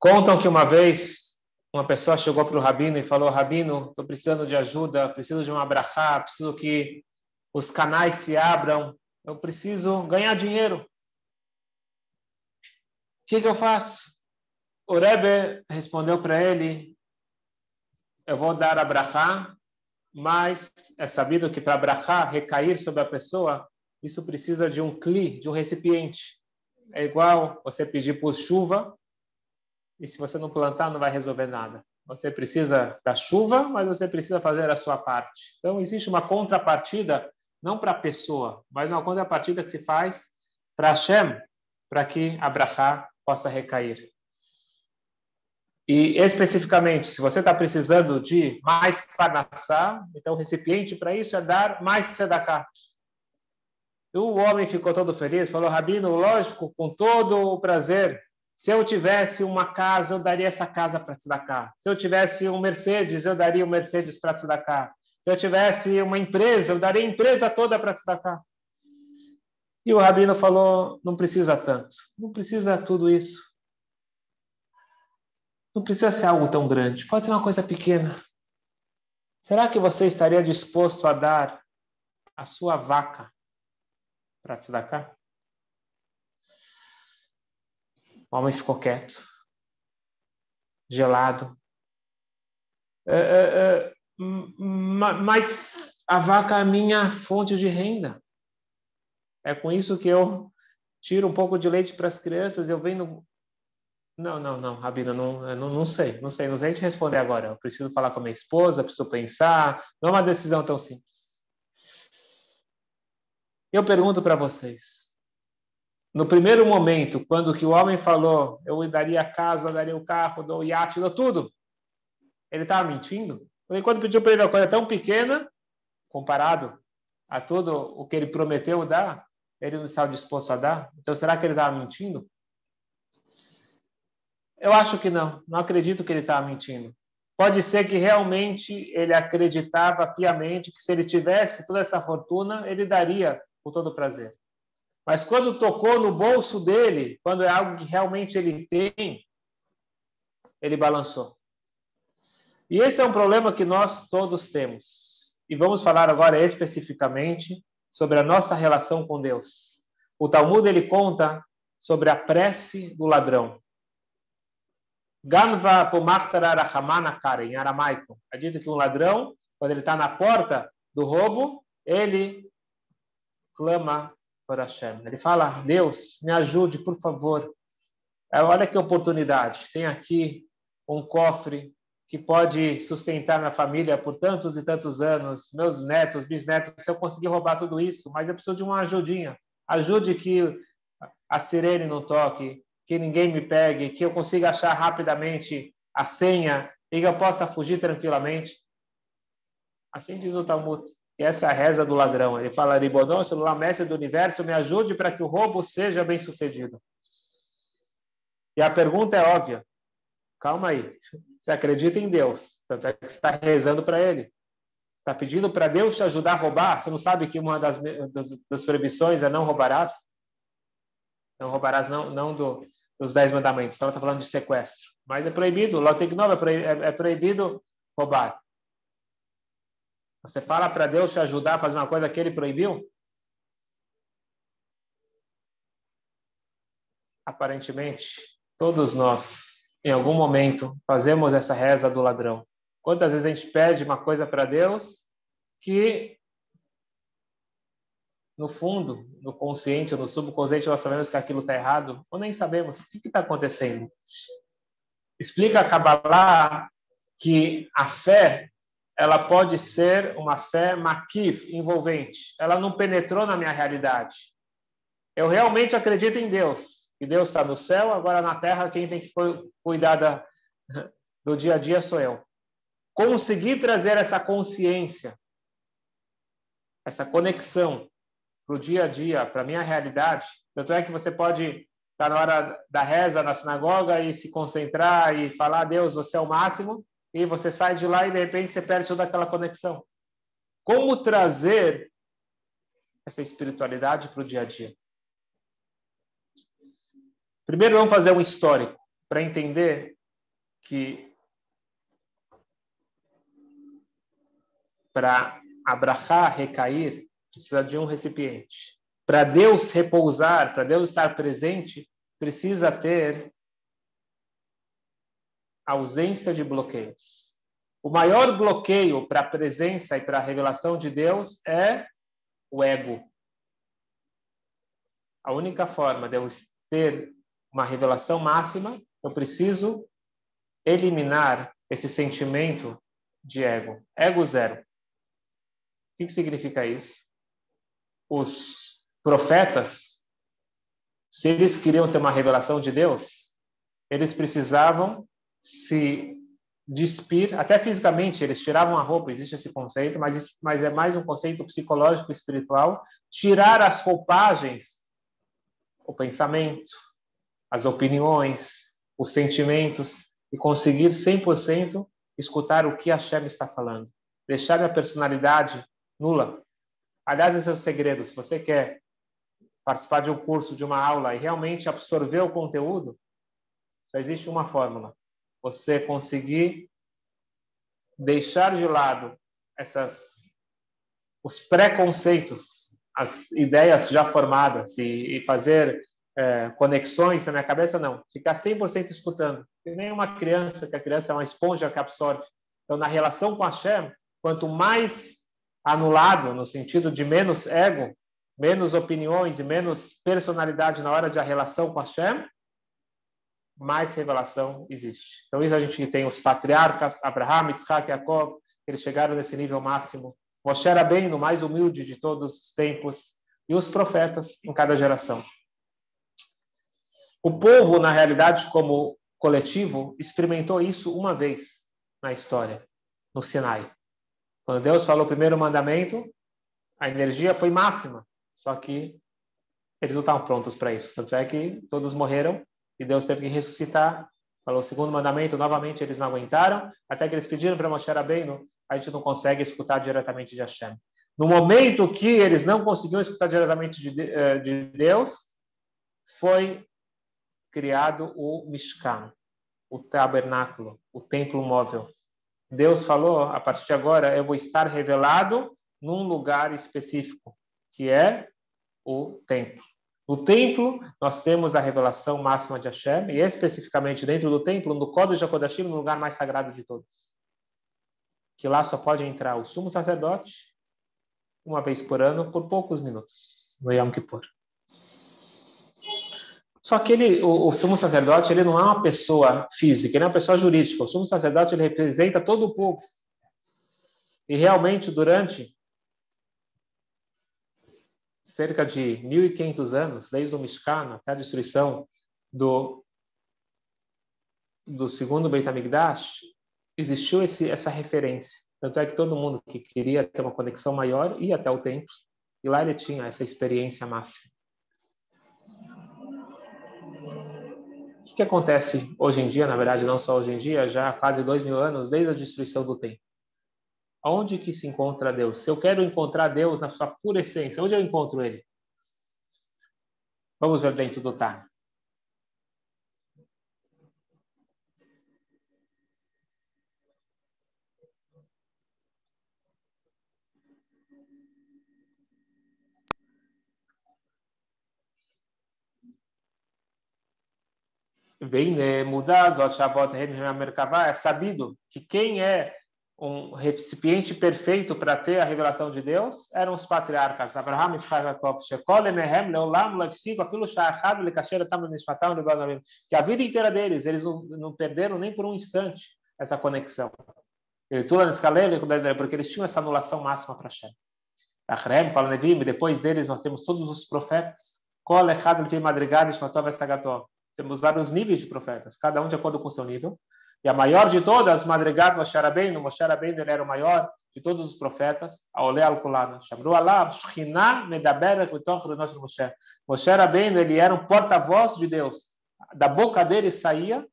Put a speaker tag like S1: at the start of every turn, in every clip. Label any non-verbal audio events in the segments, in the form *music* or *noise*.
S1: Contam que uma vez uma pessoa chegou para o rabino e falou: Rabino, estou precisando de ajuda, preciso de uma abrahá, preciso que os canais se abram, eu preciso ganhar dinheiro. O que, que eu faço? O Rebbe respondeu para ele: Eu vou dar a brachá, mas é sabido que para a brachá recair sobre a pessoa, isso precisa de um cli, de um recipiente. É igual você pedir por chuva, e se você não plantar, não vai resolver nada. Você precisa da chuva, mas você precisa fazer a sua parte. Então, existe uma contrapartida, não para a pessoa, mas uma contrapartida que se faz para Hashem, para que a brachá possa recair. E especificamente, se você está precisando de mais parnassá, então o recipiente para isso é dar mais sedaká. O homem ficou todo feliz, falou, Rabino, lógico, com todo o prazer. Se eu tivesse uma casa, eu daria essa casa para Tzedakah. Se eu tivesse um Mercedes, eu daria um Mercedes para Tzedakah. Se eu tivesse uma empresa, eu daria a empresa toda para Tzedakah. E o Rabino falou, não precisa tanto. Não precisa tudo isso. Não precisa ser algo tão grande, pode ser uma coisa pequena. Será que você estaria disposto a dar a sua vaca para tzedakah? O homem ficou quieto, gelado. É, é, é, mas a vaca é a minha fonte de renda. É com isso que eu tiro um pouco de leite para as crianças. Eu venho não, não, não, Rabina, não, não, não sei, não sei, não sei te responder agora. Eu preciso falar com a minha esposa, preciso pensar. Não é uma decisão tão simples. Eu pergunto para vocês. No primeiro momento, quando que o homem falou, eu daria a casa, daria o carro, dou o iate, dou tudo, ele estava mentindo? Porque quando pediu para ele uma coisa tão pequena, comparado a tudo o que ele prometeu dar, ele não estava disposto a dar? Então, será que ele estava mentindo? Eu acho que não. Não acredito que ele estava mentindo. Pode ser que realmente ele acreditava piamente que se ele tivesse toda essa fortuna, ele daria com todo prazer. Mas quando tocou no bolso dele, quando é algo que realmente ele tem, ele balançou. E esse é um problema que nós todos temos. E vamos falar agora especificamente sobre a nossa relação com Deus. O Talmud ele conta sobre a prece do ladrão. Ganva pomartara rahamana kara, em aramaico. É dito que um ladrão, quando ele está na porta do roubo, ele clama Hashem. Ele fala, Deus, me ajude, por favor. É, olha que oportunidade. Tem aqui um cofre que pode sustentar minha família por tantos e tantos anos, meus netos, bisnetos, se eu conseguir roubar tudo isso, mas eu preciso de uma ajudinha. Ajude que a sirene não toque, que ninguém me pegue, que eu consiga achar rapidamente a senha e que eu possa fugir tranquilamente. Assim diz o Talmud. Essa é a reza do ladrão. Ele fala, Ribodon, celular mestre do universo, me ajude para que o roubo seja bem sucedido. E a pergunta é óbvia. Calma aí. Você acredita em Deus. Tanto é que você está rezando para Ele. Está pedindo para Deus te ajudar a roubar. Você não sabe que uma das, das, das proibições é não roubarás? Não roubarás não, não do, dos Dez Mandamentos. Então, está falando de sequestro. Mas é proibido, Loteknov é, é, é proibido roubar. Você fala para Deus te ajudar a fazer uma coisa que ele proibiu? Aparentemente, todos nós, em algum momento, fazemos essa reza do ladrão. Quantas vezes a gente pede uma coisa para Deus que no fundo, no consciente ou no subconsciente, nós sabemos que aquilo está errado, ou nem sabemos. O que está acontecendo? Explica a Kabbalah que a fé ela pode ser uma fé makif, envolvente. Ela não penetrou na minha realidade. Eu realmente acredito em Deus. Que Deus está no céu, agora na terra quem tem que cuidar da, *laughs* do dia a dia sou eu. Conseguir trazer essa consciência, essa conexão para o dia a dia, para a minha realidade. Tanto é que você pode estar na hora da reza na sinagoga e se concentrar e falar, Deus, você é o máximo, e você sai de lá e de repente você perde toda aquela conexão. Como trazer essa espiritualidade para o dia a dia? Primeiro vamos fazer um histórico. para entender que para abrahar, recair, precisa de um recipiente. Para Deus repousar, para Deus estar presente, precisa ter ausência de bloqueios. O maior bloqueio para a presença e para a revelação de Deus é o ego. A única forma de eu ter uma revelação máxima, eu preciso eliminar esse sentimento de ego. Ego zero. O que, significa isso? Os profetas, se eles queriam ter uma revelação de Deus, eles precisavam se despir, até fisicamente, eles tiravam a roupa, existe esse conceito, mas, mas é mais um conceito psicológico espiritual, tirar as roupagens, o pensamento, as opiniões, os sentimentos, e conseguir 100% escutar o que a Hashem está falando. Deixar a personalidade nula. Aliás, esse é o segredo. Se você quer participar de um curso, de uma aula e realmente absorver o conteúdo, só existe uma fórmula você conseguir deixar de lado essas os preconceitos, as ideias já formadas e, e fazer é, conexões na minha cabeça, não. Ficar 100% escutando. Nem uma criança, que a criança é uma esponja que absorve. Então, na relação com a Hashem, quanto mais anulado, no sentido de menos ego, menos opiniões e menos personalidade na hora de a relação com a Hashem, mais revelação existe. Então, isso a gente tem os patriarcas, Abraham, Isaac, Jacob, eles chegaram nesse nível máximo. Moshe era bem no mais humilde de todos os tempos, e os profetas em cada geração. O povo, na realidade, como coletivo, experimentou isso uma vez na história, no Sinai. Quando Deus falou o primeiro mandamento, a energia foi máxima, só que eles não estavam prontos para isso. Tanto é que todos morreram e Deus teve que ressuscitar. Falou o segundo mandamento, novamente eles não aguentaram, até que eles pediram para Moshe Rabbeinu, a gente não consegue escutar diretamente de Hashem. No momento que eles não conseguiam escutar diretamente de, eh, de Deus, foi criado o Mishkan, o tabernáculo, o templo móvel. Deus falou, a partir de agora eu vou estar revelado num lugar específico, que é o templo. No templo, nós temos a revelação máxima de Hashem, e especificamente dentro do templo, no Kodesh HaKodashim, no lugar mais sagrado de todos. Que lá só pode entrar o sumo sacerdote, uma vez por ano, por poucos minutos, no Yom Kippur. Só que ele, o, o, sumo sacerdote ele não é uma pessoa física, ele é uma pessoa jurídica. O sumo sacerdote ele representa todo o povo. E realmente, durante cerca de 1.500 anos, desde o Mishkan até a destruição do, do segundo Beit HaMikdash, existiu esse, essa referência. Tanto é que todo mundo que queria ter uma conexão maior ia até o templo, e lá ele tinha essa experiência máxima. O que, que acontece hoje em dia, na verdade, não só hoje em dia, já há quase dois mil anos, desde a destruição do templo? Aonde que se encontra Deus? Se eu quero encontrar Deus na sua pura essência, onde eu encontro Ele? Vamos ver dentro do Tá. Vem né, mudar, é sabido que quem é um recipiente perfeito para ter a revelação de Deus eram os patriarcas Abraham, Isaac, Jacob, Shekol, Emehem, Leolam, Lefsigo, Afilo, Shahad, Lekasher, Tam, Nishmatam, que a vida inteira deles, eles não, não perderam nem por um instante essa conexão. Porque eles tinham essa anulação máxima para Hashem. Achrem, Nevim, depois deles nós temos todos os profetas. Kol, Echad, Levim, Madrigal, Ishmatov, Estagatov. Temos vários níveis de profetas, cada um de acordo com seu nível. E a maior de todas, Madrigat Moshe Rabbeinu, Moshe Rabbeinu ele era o maior de todos os profetas, Aole Al-Kulana. Shamru Allah, Shechina Medaberet Mitoch Renosh Moshe. Moshe Rabbeinu, ele era um porta-voz de Deus. Da boca dele saía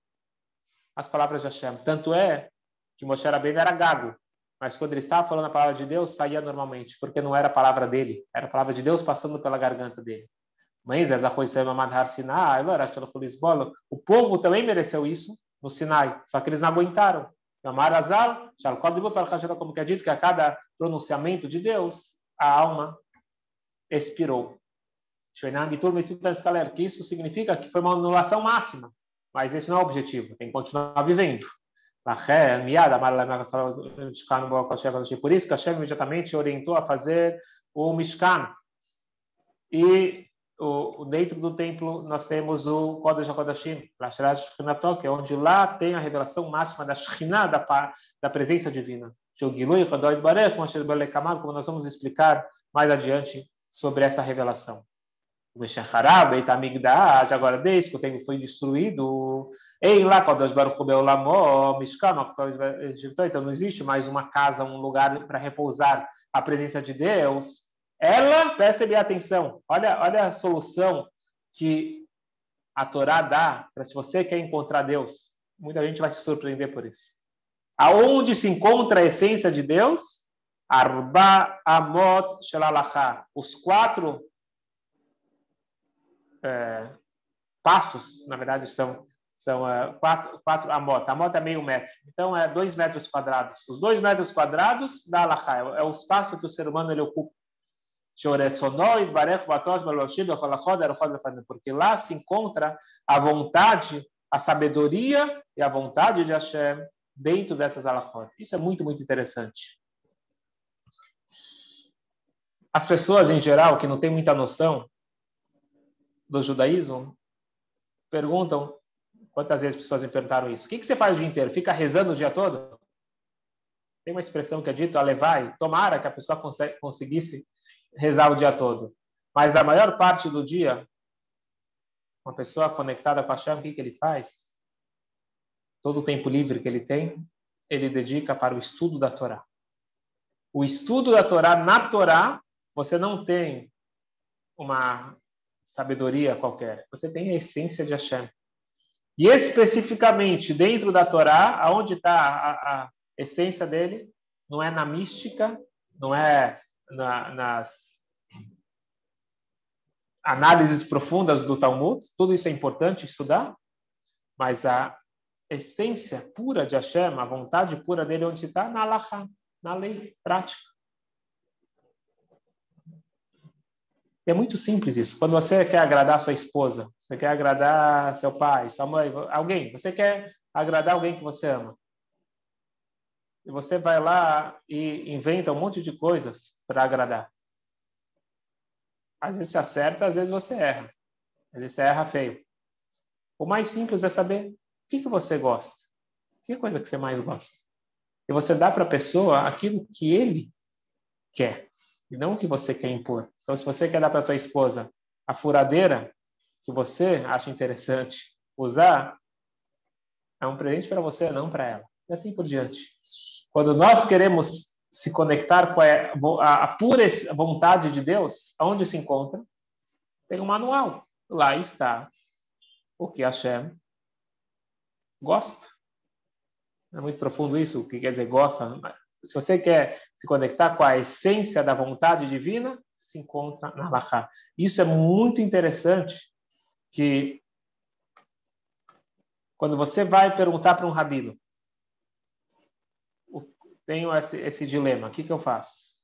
S1: as palavras de Hashem. Tanto é que Moshe Rabbeinu era gago, mas quando ele estava falando a palavra de Deus, saía normalmente, porque não era a palavra dele, era a palavra de Deus passando pela garganta dele. Moisés, a coisa Sinai, o povo também mereceu isso no Sinai, só que eles não aguentaram. Amarazal, como que é dito que a cada pronunciamento de Deus, a alma expirou. Que isso significa que foi uma anulação máxima, mas esse não é o objetivo, tem que continuar vivendo. Por isso que Hashem imediatamente orientou a fazer o Mishkan. E o, dentro do templo nós temos o Kodesh HaKodashim, que é onde lá tem a revelação máxima da Shekhinah, da, da presença divina. Como nós vamos explicar mais adiante sobre essa revelação. O Meshacharab, Eitamigdash, agora desde que o templo foi destruído, Ei lá, Kodesh Baruch Beolamó, Mishkan, então não existe mais uma casa, um lugar para repousar a presença de Deus. Ela, percebe atenção, olha, olha a solução que a Torá dá para se você quer encontrar Deus. Muita gente vai se surpreender por isso. Aonde se encontra a essência de Deus? Arba Amot Shelalacha. Os quatro é, passos, na verdade, são são uh, quatro, quatro amot. Amot é meio metro. Então, é dois metros quadrados. Os dois metros quadrados da Alaha é, é o espaço que o ser humano ele ocupa. Porque lá se encontra a vontade, a sabedoria e a vontade de Hashem dentro dessas alachot. Isso é muito, muito interessante. As pessoas, em geral, que não têm muita noção do judaísmo, perguntam Quantas vezes pessoas me perguntaram isso? O que, que você faz o dia inteiro? Fica rezando o dia todo? Tem uma expressão que é dito, alevai, tomara que a pessoa conseguisse rezar o dia todo. Mas a maior parte do dia, uma pessoa conectada com a chave, o que, que ele faz? Todo o tempo livre que ele tem, ele dedica para o estudo da Torá. O estudo da Torá, na Torá, você não tem uma sabedoria qualquer. Você tem a essência de Hashem. E especificamente dentro da Torá, aonde está a, a, essência dele, não é na mística, não é na, nas análises profundas do Talmud, tudo isso é importante estudar, mas a essência pura de Hashem, a vontade pura dele, onde está? Na Allahá, na lei prática. é muito simples isso. Quando você quer agradar sua esposa, você quer agradar seu pai, sua mãe, alguém, você quer agradar alguém que você ama. E você vai lá e inventa um monte de coisas para agradar. Às vezes você acerta, às vezes você erra. Às vezes você erra feio. O mais simples é saber o que, que você gosta. Que coisa que você mais gosta? E você dá para a pessoa aquilo que ele quer e não o que você quer impor. Então, se você quer dar para tua esposa a furadeira que você acha interessante usar, é um presente para você, não para ela. E assim por diante. Quando nós queremos se conectar com a, a pura vontade de Deus, aonde se encontra? Tem um manual. Lá está o que Hashem gosta. É muito profundo isso, o que quer dizer gosta se você quer se conectar com a essência da vontade divina, se encontra na Laha. Isso é muito interessante, que quando você vai perguntar para um rabino, tenho esse, esse dilema, o que, que eu faço?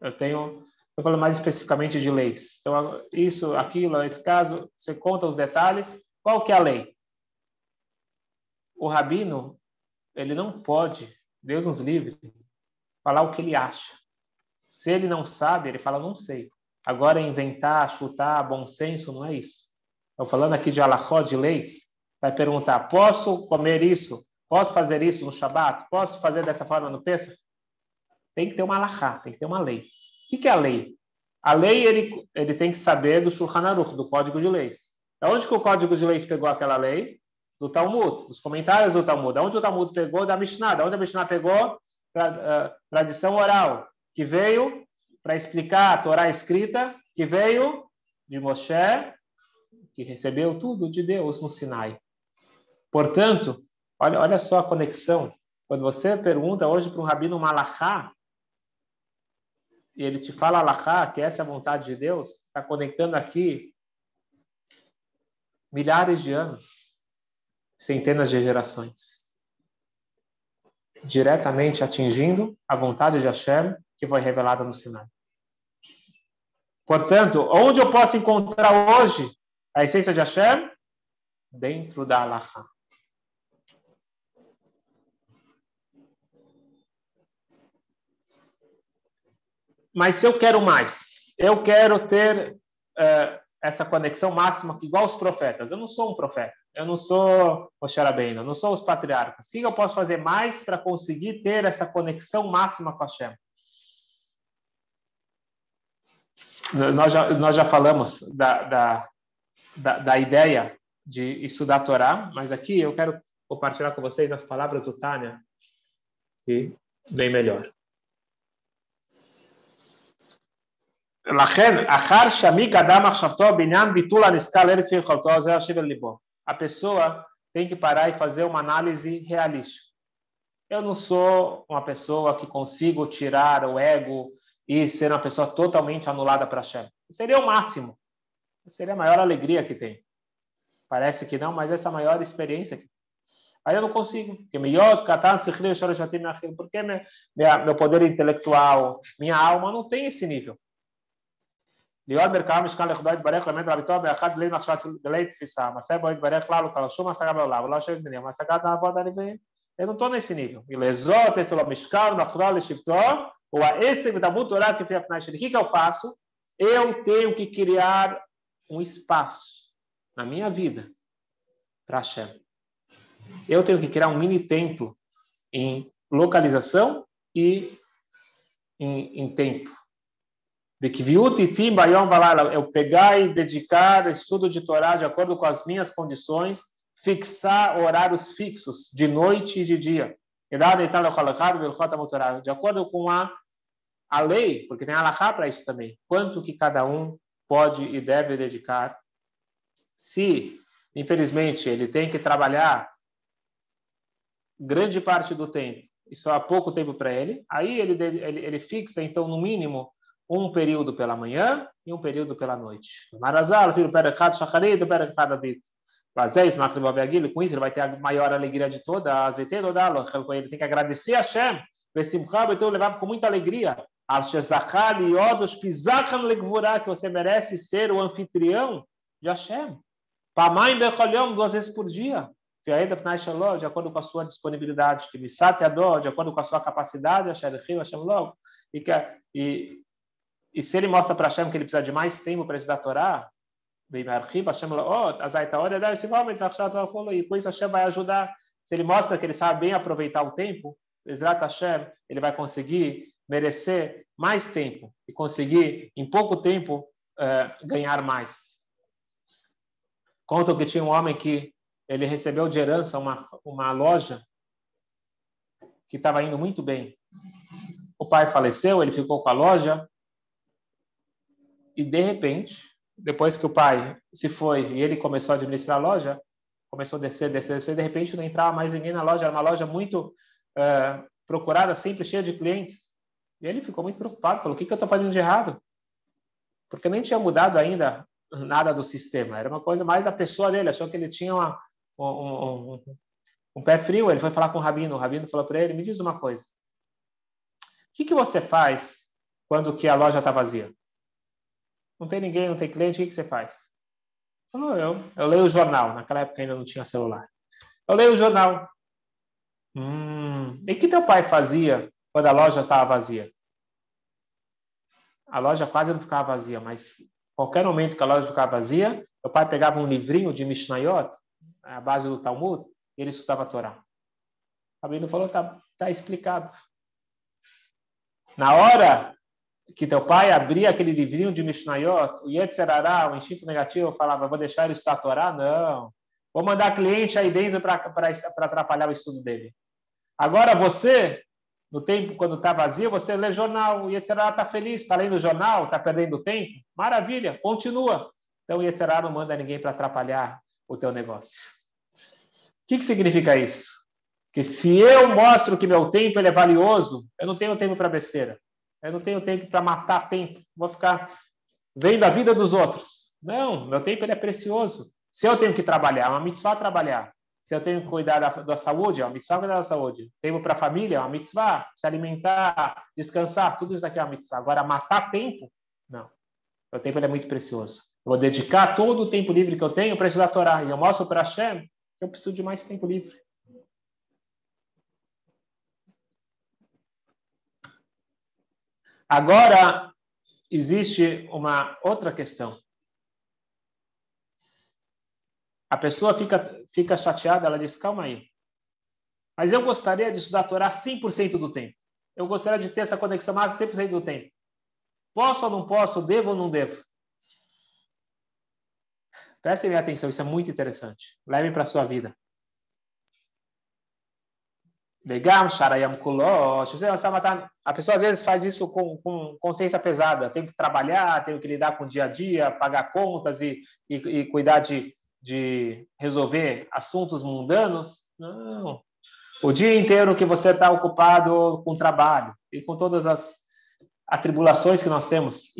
S1: Eu tenho, estou falando mais especificamente de leis. Então, isso, aquilo, esse caso, você conta os detalhes, qual que é a lei? O rabino, ele não pode, Deus nos livre, falar o que ele acha. Se ele não sabe, ele fala, não sei. Agora, inventar, chutar, bom senso, não é isso. Estou falando aqui de alahó, de leis. Vai perguntar, posso comer isso? Posso fazer isso no Shabat? Posso fazer dessa forma no Pesach? Tem que ter uma alahá, tem que ter uma lei. O que, que é a lei? A lei, ele, ele tem que saber do Shulchan Aruch, do Código de Leis. Da onde que o Código de Leis pegou aquela lei? Do Talmud, dos comentários do Talmud. Da onde o Talmud pegou? Da Mishnah. Da onde a Mishnah pegou? tradição oral, que veio para explicar a Torá escrita, que veio de Moshe, que recebeu tudo de Deus no Sinai. Portanto, olha, olha só a conexão. Quando você pergunta hoje para um rabino malachá, e ele te fala alachá, que essa é a vontade de Deus, está conectando aqui milhares de anos, centenas de gerações, diretamente atingindo a vontade de Hashem que foi revelada no Sinai. Portanto, onde eu posso encontrar hoje a essência de Hashem? Dentro da Allahá. Mas se eu quero mais, eu quero ter uh, essa conexão máxima, igual os profetas. Eu não sou um profeta, eu não sou o Rabbeinu, eu não sou os patriarcas. O que eu posso fazer mais para conseguir ter essa conexão máxima com Hashem? Nós já, nós já falamos da, da, da, da ideia de estudar a Torá, mas aqui eu quero compartilhar com vocês as palavras do Tânia, que bem melhor. A pessoa tem que parar e fazer uma análise realista. Eu não sou uma pessoa que consigo tirar o ego e ser uma pessoa totalmente anulada para Hashem. Seria o máximo. Seria a maior alegria que tem. Parece que não, mas essa é a maior experiência. Aí eu não consigo. Porque meu poder intelectual, minha alma não tem esse nível. להיות בערכאה משכן לכבודו יתברך באמת רביתו באחד גלי מחשבת גלי תפיסה, מעשה בו יתברך כלל וכלל שום השגה בעולם, ולא השם בניהם, השגת העבוד הנביאים. Eu não estou nesse nível. E lesot, esse é o mishkar, natural, leshivtó, ou a esse da mutorá que fica na O que eu faço? Eu tenho que criar um espaço na minha vida para Hashem. Eu tenho que criar um mini templo em localização e em, em tempo. Eu pegar e dedicar estudo de Torá de acordo com as minhas condições, fixar horários fixos de noite e de dia. De acordo com a, a lei, porque tem alahá para isso também. Quanto que cada um pode e deve dedicar. Se, infelizmente, ele tem que trabalhar grande parte do tempo e só há pouco tempo para ele, aí ele, ele, ele fixa, então, no mínimo, um período pela manhã e um período pela noite. Marazal, filho Perekat Shacharit, Perekat David. Fazer isso, com isso ele vai ter a maior alegria de todas Ele tem que agradecer a Hashem. Então levava com muita alegria. Que você merece ser o anfitrião de Hashem. Pamai Becholhom, duas vezes por dia. De acordo com a sua disponibilidade. De acordo com a sua capacidade. E, que, e e se ele mostra para Hashem que ele precisa de mais tempo para estudar a Torá, e com isso Hashem vai ajudar. Se ele mostra que ele sabe bem aproveitar o tempo, Ezrat Hashem, ele vai conseguir merecer mais tempo e conseguir, em pouco tempo, uh, ganhar mais. Contam que tinha um homem que ele recebeu de herança uma, uma loja que estava indo muito bem. O pai faleceu, ele ficou com a loja, e de repente, depois que o pai se foi e ele começou a administrar a loja, começou a descer, descer, descer, de repente não entrava mais ninguém na loja, era uma loja muito uh, procurada, sempre cheia de clientes. E ele ficou muito preocupado, falou: o que, que eu estou fazendo de errado? Porque nem tinha mudado ainda nada do sistema, era uma coisa mais a pessoa dele, achou que ele tinha uma, um, um, um, pé frio. Ele foi falar com o rabino, o rabino falou para ele: me diz uma coisa, o que, que você faz quando que a loja está vazia? Não tem ninguém, não tem cliente, o que, que você faz? Eu, eu, eu leio o jornal. Naquela época ainda não tinha celular. Eu leio o jornal. Hum, e o que teu pai fazia quando a loja estava vazia? A loja quase não ficava vazia, mas qualquer momento que a loja ficava vazia, meu pai pegava um livrinho de Mishnayot, a base do Talmud, e ele estudava a Torá. Bíblia falou, tá, tá explicado. Na hora que teu pai abria aquele livrinho de Mishnayot, o Yetzerará, o instinto negativo, falava, vou deixar ele Torá? Não. Vou mandar cliente aí dentro para atrapalhar o estudo dele. Agora você, no tempo quando está vazio, você lê jornal, o Yetzerará está feliz, está lendo jornal, está perdendo tempo? Maravilha, continua. Então o Yetzerará não manda ninguém para atrapalhar o teu negócio. O que, que significa isso? Que se eu mostro que meu tempo ele é valioso, eu não tenho tempo para besteira. Eu não tenho tempo para matar tempo. Vou ficar vendo a vida dos outros. Não, meu tempo ele é precioso. Se eu tenho que trabalhar, é uma mitzvah trabalhar. Se eu tenho que cuidar da, da saúde, é uma mitzvah cuidar da saúde. Tempo para a família, é uma mitzvah. Se alimentar, descansar, tudo isso daqui é uma mitzvah. Agora, matar tempo, não. O tempo é muito precioso. Eu vou dedicar todo o tempo livre que eu tenho para estudar a Torá. E eu mostro para Hashem que eu preciso de mais tempo livre. Agora, existe uma outra questão. A pessoa fica, fica chateada, ela diz: calma aí. Mas eu gostaria de estudar a Torá 100% do tempo. Eu gostaria de ter essa conexão mais 100% do tempo. Posso ou não posso? Devo ou não devo? Prestem atenção, isso é muito interessante. Levem para a sua vida. Vegam, Sharayam Kulosh. A pessoa às vezes faz isso com, com consciência pesada. Tenho que trabalhar, tenho que lidar com o dia a dia, pagar contas e, e, e cuidar de, de resolver assuntos mundanos. Não. O dia inteiro que você está ocupado com trabalho e com todas as atribulações que nós temos,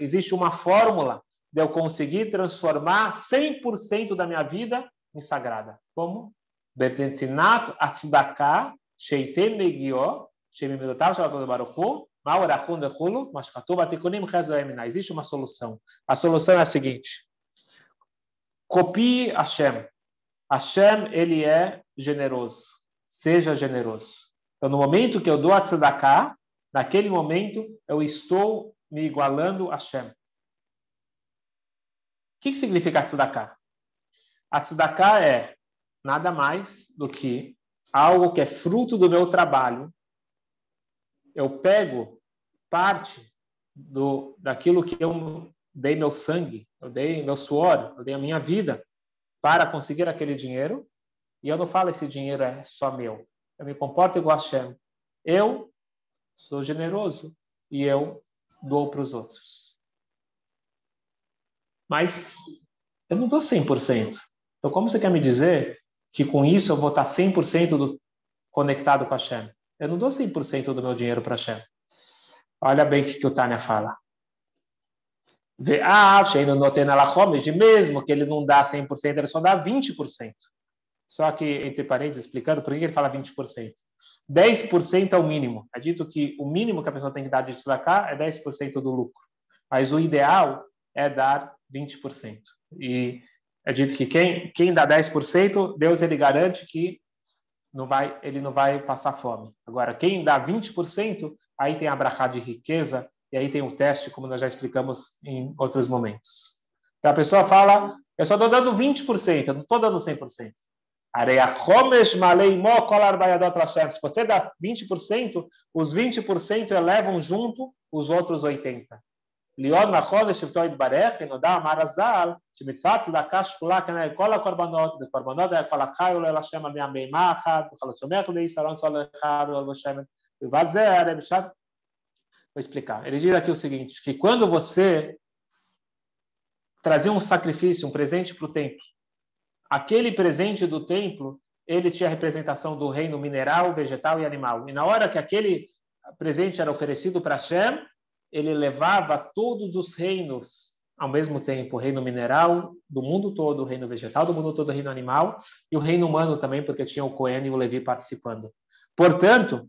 S1: existe uma fórmula de eu conseguir transformar 100% da minha vida em sagrada. Como? Betentinat atzdaka sheiten megio shemimidotav shalakot baruchu Existe uma solução. A solução é a seguinte: Copie Hashem. Hashem, ele é generoso. Seja generoso. Então, no momento que eu dou a tzedakah, naquele momento, eu estou me igualando a Hashem. O que, que significa tzedakah? A tzedakah é nada mais do que algo que é fruto do meu trabalho. Eu pego parte do daquilo que eu dei meu sangue, eu dei meu suor, eu dei a minha vida para conseguir aquele dinheiro, e eu não falo esse dinheiro é só meu. Eu me comporto igual a Hashem. Eu sou generoso e eu dou para os outros. Mas eu não dou 100%. Então, como você quer me dizer que com isso eu vou estar 100% do, conectado com a Hashem? Eu não dou 100% do meu dinheiro para a Hashem. Olha bem o que, que o Tânia fala. Ah, de mesmo que ele não dá 100%, ele só dá 20%. Só que, entre parênteses, explicando por que ele fala 20%. 10% é o mínimo. É dito que o mínimo que a pessoa tem que dar de tzedakah é 10% do lucro. Mas o ideal é dar 20%. E é dito que quem, quem dá 10%, Deus ele garante que não vai, ele não vai passar fome. Agora, quem dá 20%, aí tem a brachá de riqueza, e aí tem o teste, como nós já explicamos em outros momentos. Então a pessoa fala, eu só estou dando 20%, eu não estou dando 100%. Se você dá 20%, os 20% elevam junto os outros 80%. להיות נכון לשבטו יתברך, נודע אמר הז"ל, שמצוות צדקה שקולה כנגד כל הקורבנות, וקורבנות היה כל החי עולה להשם על מהבהמה אחת, וכל הצומח לישראל צול אחד ועל בשמן, ובלבד זה הרי בשעת Vou explicar. Ele diz aqui o seguinte, que quando você trazia um sacrifício, um presente para o templo, aquele presente do templo, ele tinha a representação do reino mineral, vegetal e animal. E na hora que aquele presente era oferecido para Hashem, ele levava todos os reinos ao mesmo tempo, o reino mineral do mundo todo, o reino vegetal do mundo todo, o reino animal, e o reino humano também, porque tinha o Cohen e o Levi participando. Portanto,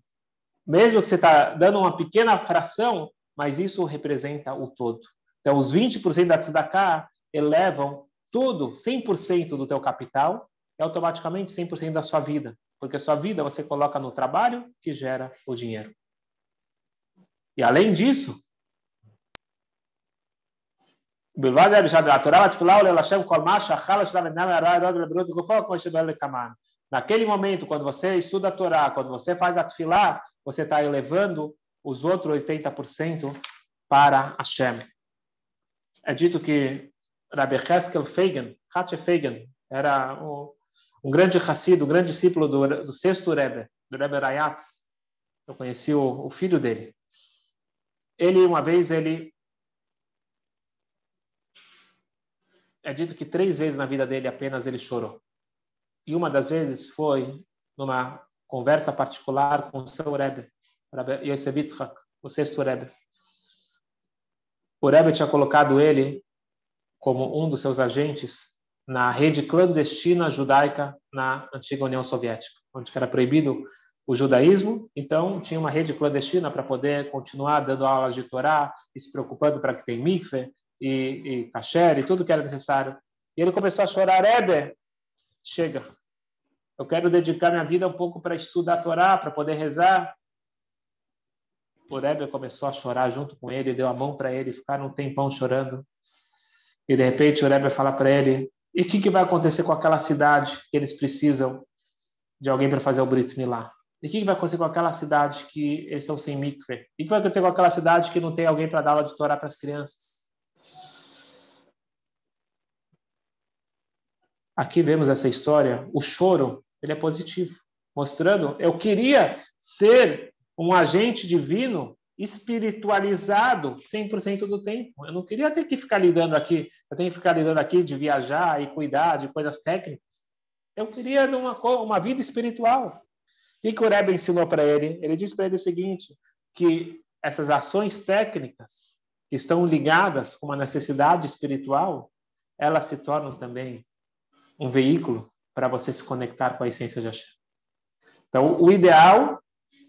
S1: mesmo que você está dando uma pequena fração, mas isso representa o todo. Então, os 20% da tzedakah elevam tudo, 100% do teu capital, e automaticamente 100% da sua vida. Porque a sua vida você coloca no trabalho que gera o dinheiro. E além disso, Naquele momento, quando você estuda a Torá, quando você faz a tefilá, você está elevando os outros 80% para Hashem. É dito que Rabbi Heskel Feigen, Hatche Feigen, era um, um grande Hassido, um grande discípulo do, do sexto Rebbe, do Rebbe Rayatz. Eu conheci o, o filho dele. Ele, uma vez, ele é dito que três vezes na vida dele apenas ele chorou. E uma das vezes foi numa conversa particular com o seu Rebbe, Rebbe Yosef Yitzhak, o sexto Rebbe. O Rebbe tinha colocado ele como um dos seus agentes na rede clandestina judaica na antiga União Soviética, onde era proibido o judaísmo, então tinha uma rede clandestina para poder continuar dando aulas de Torá e se preocupando para que tem mikve e, e kasher e tudo que era necessário. E ele começou a chorar, Rebbe, chega, eu quero dedicar minha vida um pouco para estudar a Torá, para poder rezar. O Rebbe começou a chorar junto com ele, deu a mão para ele, ficaram um tempão chorando. E de repente o Rebbe fala para ele, e o que, que vai acontecer com aquela cidade que eles precisam de alguém para fazer o Brit Milá? E o que, que vai acontecer com aquela cidade que eles estão sem mikve? E o que vai acontecer com aquela cidade que não tem alguém para dar aula de Torá para as crianças? Aqui vemos essa história, o choro, ele é positivo, mostrando, eu queria ser um agente divino espiritualizado 100% do tempo. Eu não queria ter que ficar lidando aqui, eu tenho que ficar lidando aqui de viajar e cuidar de coisas técnicas. Eu queria uma, uma vida espiritual. O que, que o Rebbe ensinou para ele? Ele disse para ele o seguinte, que essas ações técnicas que estão ligadas com uma necessidade espiritual, elas se tornam também um veículo para você se conectar com a essência de Hashem. Então, o ideal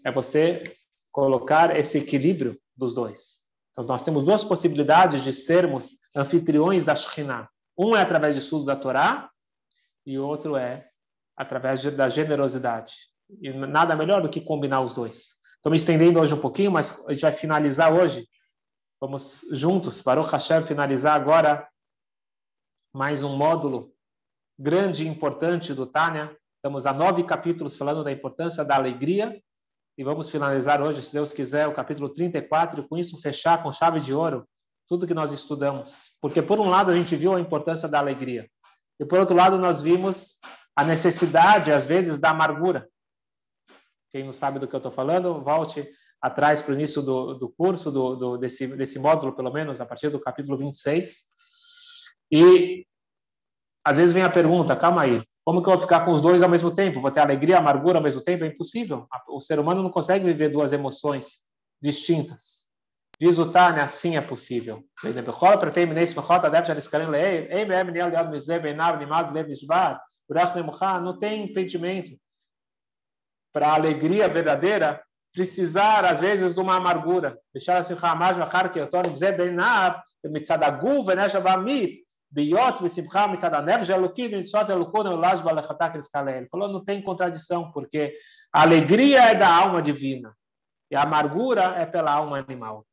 S1: é você colocar esse equilíbrio dos dois. Então, nós temos duas possibilidades de sermos anfitriões da Shekhinah. Um é através do estudo da Torá e o outro é através da generosidade. E nada melhor do que combinar os dois. Estou me estendendo hoje um pouquinho, mas a gente vai finalizar hoje. Vamos juntos, Baruch Hashem, finalizar agora mais um módulo grande e importante do Tânia. Estamos a nove capítulos falando da importância da alegria e vamos finalizar hoje, se Deus quiser, o capítulo 34 e com isso fechar com chave de ouro tudo que nós estudamos. Porque, por um lado, a gente viu a importância da alegria e, por outro lado, nós vimos a necessidade, às vezes, da amargura. Quem não sabe do que eu estou falando, volte atrás para o início do, do curso, do, do, desse, desse módulo, pelo menos, a partir do capítulo 26. E, às vezes, vem a pergunta, calma aí, como que eu vou ficar com os dois ao mesmo tempo? Vou ter alegria e amargura ao mesmo tempo? É impossível. O ser humano não consegue viver duas emoções distintas. Diz o Tânia, assim é possível. Não tem impedimento para a alegria verdadeira precisar, às vezes, de uma amargura. Deixar assim, que eu estou dizendo, bem na mitzadagu, veneshavamit, Biot v'simcha mitadanev jelukim nitzot elukun eulash balechatak Ele falou, não tem contradição, porque a alegria é da alma divina e a amargura é pela alma animal.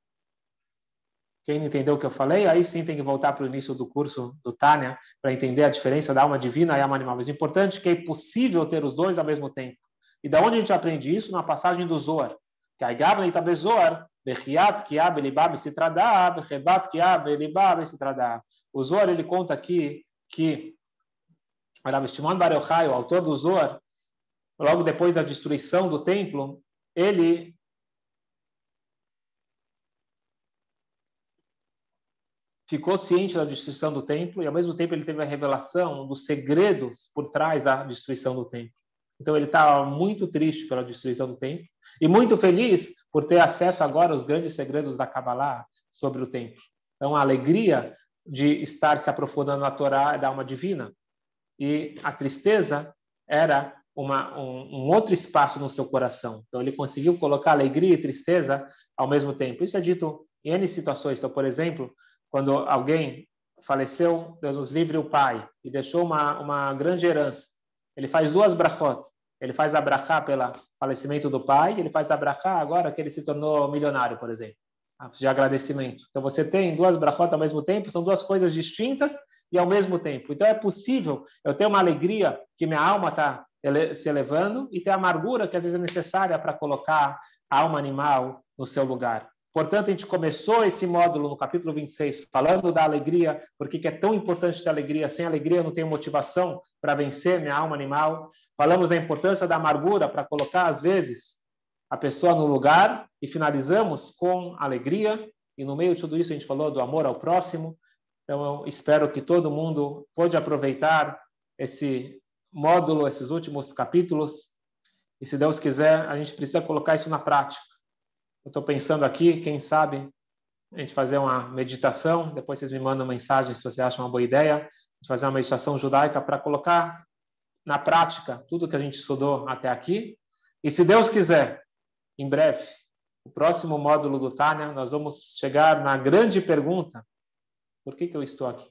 S1: Quem não entendeu o que eu falei, aí sim tem que voltar para o início do curso do Tânia para entender a diferença da alma divina e alma animal. Mas o importante é que é possível ter os dois ao mesmo tempo. E da onde a gente aprende isso? Na passagem do Zohar. Que a Igavna Itabezoar, Bechiat Kiab Elibab Sitradab, Rebat Kiab Elibab Sitradab. O Zohar ele conta aqui que Rav Shimon Bar Yochai, o autor do Zohar, logo depois da destruição do templo, ele ficou ciente da destruição do templo e ao mesmo tempo ele teve a revelação dos segredos por trás da destruição do templo. Então ele estava muito triste pela destruição do templo e muito feliz por ter acesso agora aos grandes segredos da Kabbalah sobre o templo. Então a alegria de estar se aprofundando na Torá da alma divina. E a tristeza era uma, um, um, outro espaço no seu coração. Então, ele conseguiu colocar alegria e tristeza ao mesmo tempo. Isso é dito em N situações. Então, por exemplo, quando alguém faleceu, Deus nos livre, o pai, e deixou uma, uma grande herança, ele faz duas brachot. Ele faz a brachá pelo falecimento do pai, ele faz a brachá agora que ele se tornou milionário, por exemplo de agradecimento. Então você tem duas brachot ao mesmo tempo, são duas coisas distintas e ao mesmo tempo. Então é possível eu ter uma alegria que minha alma está se elevando e ter amargura que às vezes é necessária para colocar a alma animal no seu lugar. Portanto, a gente começou esse módulo no capítulo 26 falando da alegria, porque é tão importante ter alegria. Sem alegria eu não tenho motivação para vencer minha alma animal. Falamos da importância da amargura para colocar, às vezes, a pessoa no lugar e finalizamos com alegria. E no meio de tudo isso a gente falou do amor ao próximo. Então eu espero que todo mundo pode aproveitar esse módulo, esses últimos capítulos. E se Deus quiser, a gente precisa colocar isso na prática. Eu estou pensando aqui, quem sabe, a gente fazer uma meditação. Depois vocês me mandam mensagem se você acha uma boa ideia. A gente fazer uma meditação judaica para colocar na prática tudo que a gente estudou até aqui. E se Deus quiser, em breve, o próximo módulo do Tânia, nós vamos chegar na grande pergunta: por que, que eu estou aqui?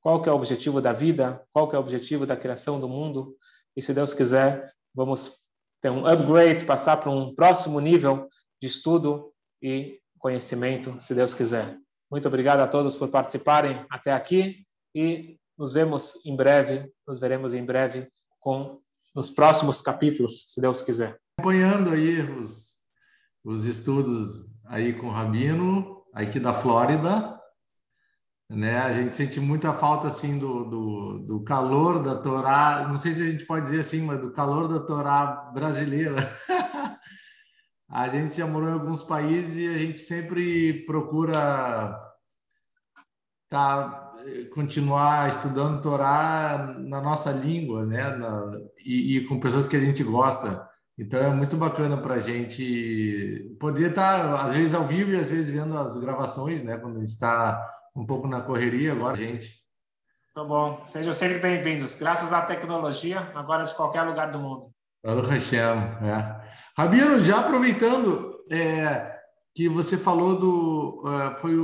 S1: Qual que é o objetivo da vida? Qual que é o objetivo da criação do mundo? E se Deus quiser, vamos ter um upgrade, passar para um próximo nível de estudo e conhecimento, se Deus quiser. Muito obrigado a todos por participarem até aqui e nos vemos em breve, nos veremos em breve com nos próximos capítulos, se Deus quiser.
S2: Acompanhando aí os, os estudos aí com o Rabino, aqui da Flórida, né? A gente sente muita falta assim do, do, do, calor da Torá, não sei se a gente pode dizer assim, mas do calor da Torá brasileira. *laughs* a gente já morou em alguns países e a gente sempre procura tá, continuar estudando Torá na nossa língua, né? Na, e, e, com pessoas que a gente gosta. Então é muito bacana para a gente poder estar, tá, às vezes, ao vivo e às vezes vendo as gravações, né? Quando a gente está um pouco na correria agora, gente.
S1: Tá bom. Sejam sempre bem-vindos. Graças à tecnologia, agora de qualquer lugar do mundo.
S2: Baruch Hashem, é. Rabino, já aproveitando é, que você falou do... Uh, foi